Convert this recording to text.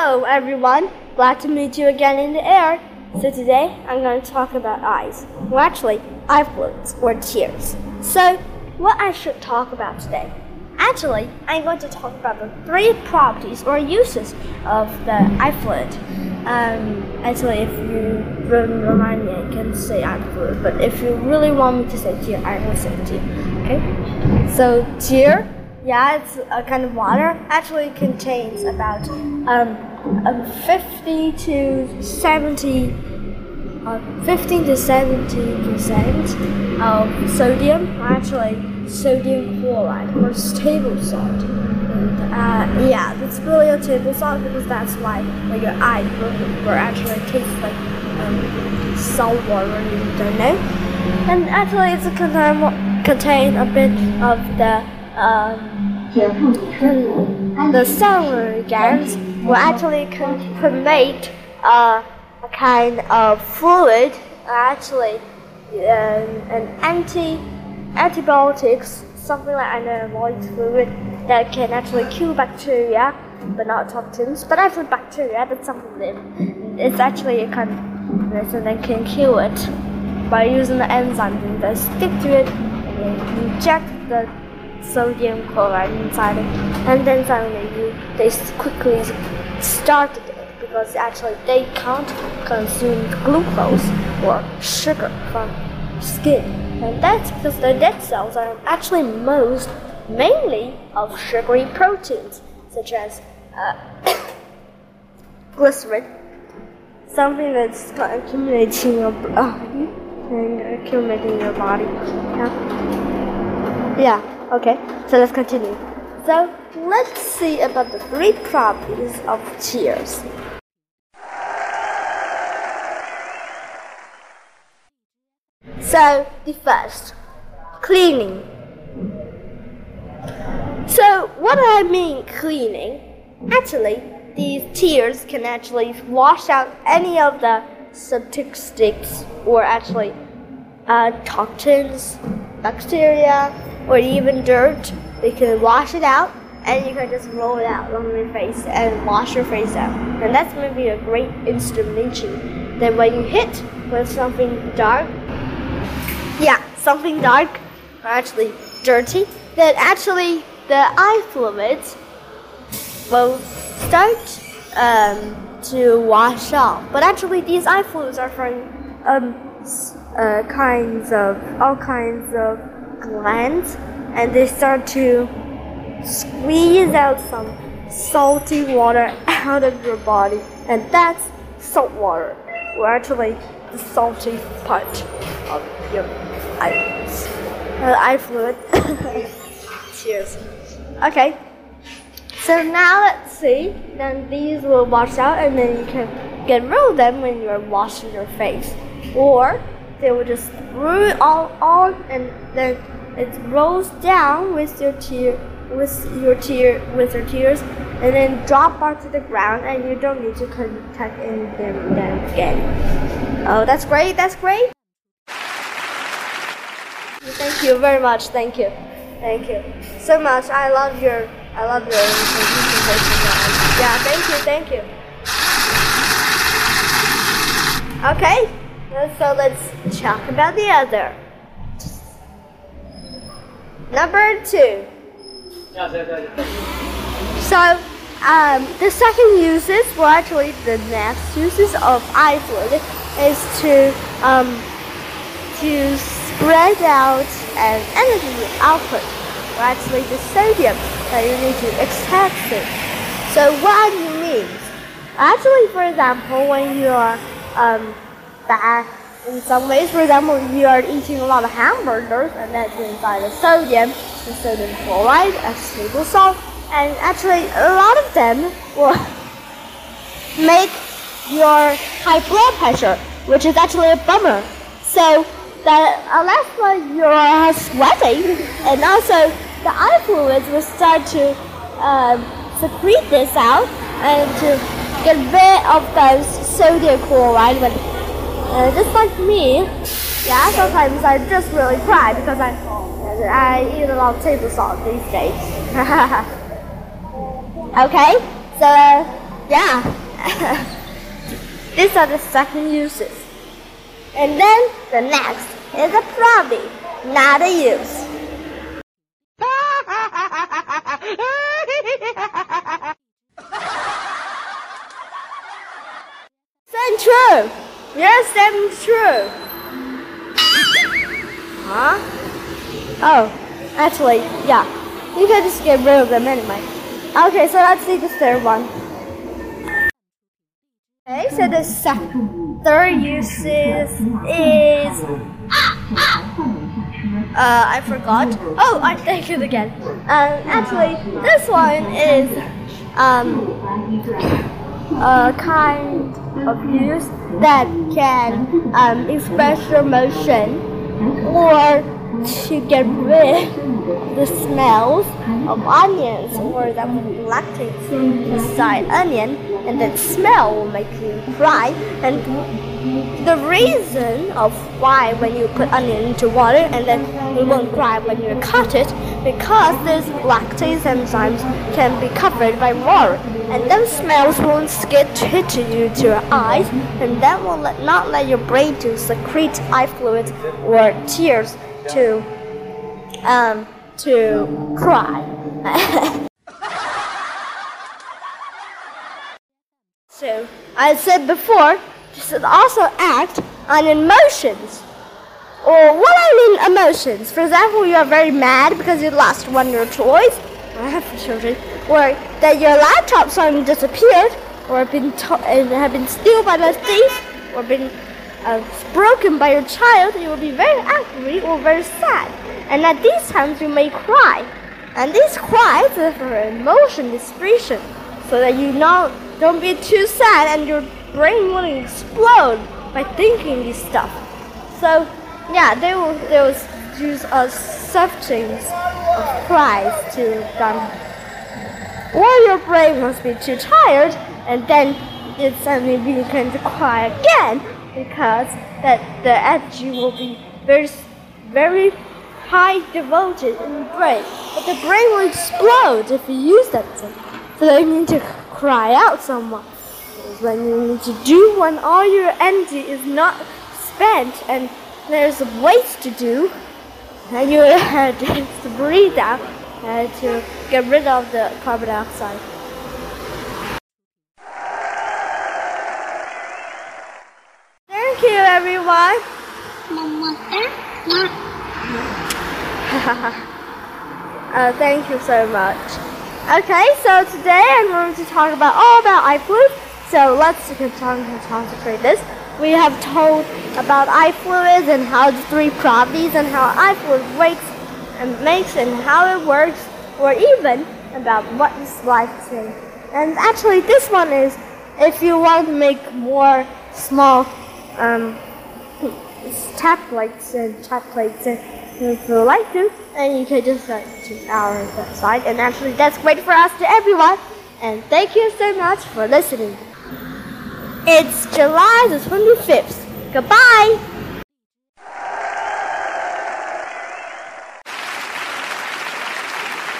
Hello everyone, glad to meet you again in the air. So today I'm going to talk about eyes. Well actually, eye fluids or tears. So what I should talk about today? Actually, I'm going to talk about the three properties or uses of the eye fluid. Um, actually, if you remind me, I can say eye fluid, but if you really want me to say tear, I will say tear. Okay? So tear yeah, it's a kind of water. Actually, contains about um, um 50 to 70, uh, 15 to 70 percent of sodium. Actually, sodium chloride or table salt. And uh, yeah, it's really a table salt because that's why like your eye will, actually taste like um, salt water. You don't know. And actually, it's a contain contain a bit of the um, the celery glands will actually convey uh, a kind of fluid, actually um, an anti antibiotics, something like an anabolic fluid that can actually kill bacteria, but not toxins. But actually, bacteria that's something that it's actually a kind of medicine that can kill it by using the enzymes that stick to it and inject the sodium chloride inside it, and then suddenly you they quickly started it because actually they can't consume glucose or sugar from skin, and that's because the dead cells are actually most mainly of sugary proteins such as uh, glycerin, something that's accumulating in your body and accumulating in your body. Yeah. yeah. Okay, so let's continue. So let's see about the three properties of tears. So the first, cleaning. So what I mean cleaning? Actually, these tears can actually wash out any of the statistics or actually uh, toxins, bacteria, or even dirt, you can wash it out and you can just roll it out on your face and wash your face out. And that's maybe a great instrumentation. Then when you hit with something dark, yeah, something dark or actually dirty, then actually the eye fluids will start um, to wash off. But actually, these eye fluids are from um, uh, kinds of all kinds of glands and they start to squeeze out some salty water out of your body and that's salt water. Or actually the salty part of your eyes. Uh, eye fluid cheers. Okay. So now let's see. Then these will wash out and then you can get rid of them when you're washing your face. Or they will just it all on and then it rolls down with your tear with your tear with your tears and then drop onto the ground and you don't need to contact anything again. Oh that's great, that's great. Thank you very much, thank you. Thank you so much. I love your I love your. Yeah, thank you, thank you. Okay. So let's talk about the other. Number two. So, um, the second uses, well, actually, the next uses of fluid is to um, to spread out an energy output, or actually the sodium that you need to extract it. So, what do you mean? Actually, for example, when you are um, bad in some ways. For example, you are eating a lot of hamburgers, and that's inside the sodium, the sodium chloride, a table salt, and actually a lot of them will make your high blood pressure, which is actually a bummer. So that unless you're sweating, and also the eye fluids will start to um, secrete this out and to get rid of those sodium chloride uh, just like me, yeah, sometimes I just really cry because I I eat a lot of table salt these days. okay, so Yeah. These are the second uses. And then the next is a probably, not a use. True. Yes, saying true. Huh? Oh, actually, yeah. You can just get rid of them anyway. Okay, so let's see the third one. Okay, so the second, third uses is. Uh, I forgot. Oh, I think it again. Um, actually, this one is um, a kind of that can um, express your emotion or to get rid of the smells of onions or that lactates inside onion and that smell will make you cry. And the reason of why when you put onion into water and then you won't cry when you cut it because this lactase enzymes can be covered by water and those smells won't get to you to your eyes and that will let, not let your brain to secrete eye fluids or tears to um to cry. so I said before, this should also act on emotions. Or what I mean emotions. For example, you are very mad because you lost one of your toys. I have for children. Or that your laptop suddenly disappeared, or been to- and have been stolen by the thief, or been uh, broken by your child, you will be very angry or very sad. And at these times, you may cry. And these cries are for emotion expression, so that you know don't be too sad and your brain won't explode by thinking this stuff. So yeah, they will they will use a substance of cries to um, or your brain must be too tired and then it suddenly begins to cry again because that the energy will be very very high devoted in the brain. But the brain will explode if you use that thing. So you need to cry out someone. When you need to do when all your energy is not spent and there's a waste to do, and you have to breathe out and to get rid of the carbon dioxide. Thank you, everyone. uh, thank you so much. Okay, so today I'm going to talk about all about eye fluid. So let's concentrate this. We have told about eye fluids and how the three properties and how eye fluid works and makes and how it works, or even about what is life saying. And actually, this one is if you want to make more small um, tap plates and tap plates and if you like to, and you can just go to our website. And actually, that's great for us to everyone. And thank you so much for listening. It's July the 25th. Goodbye.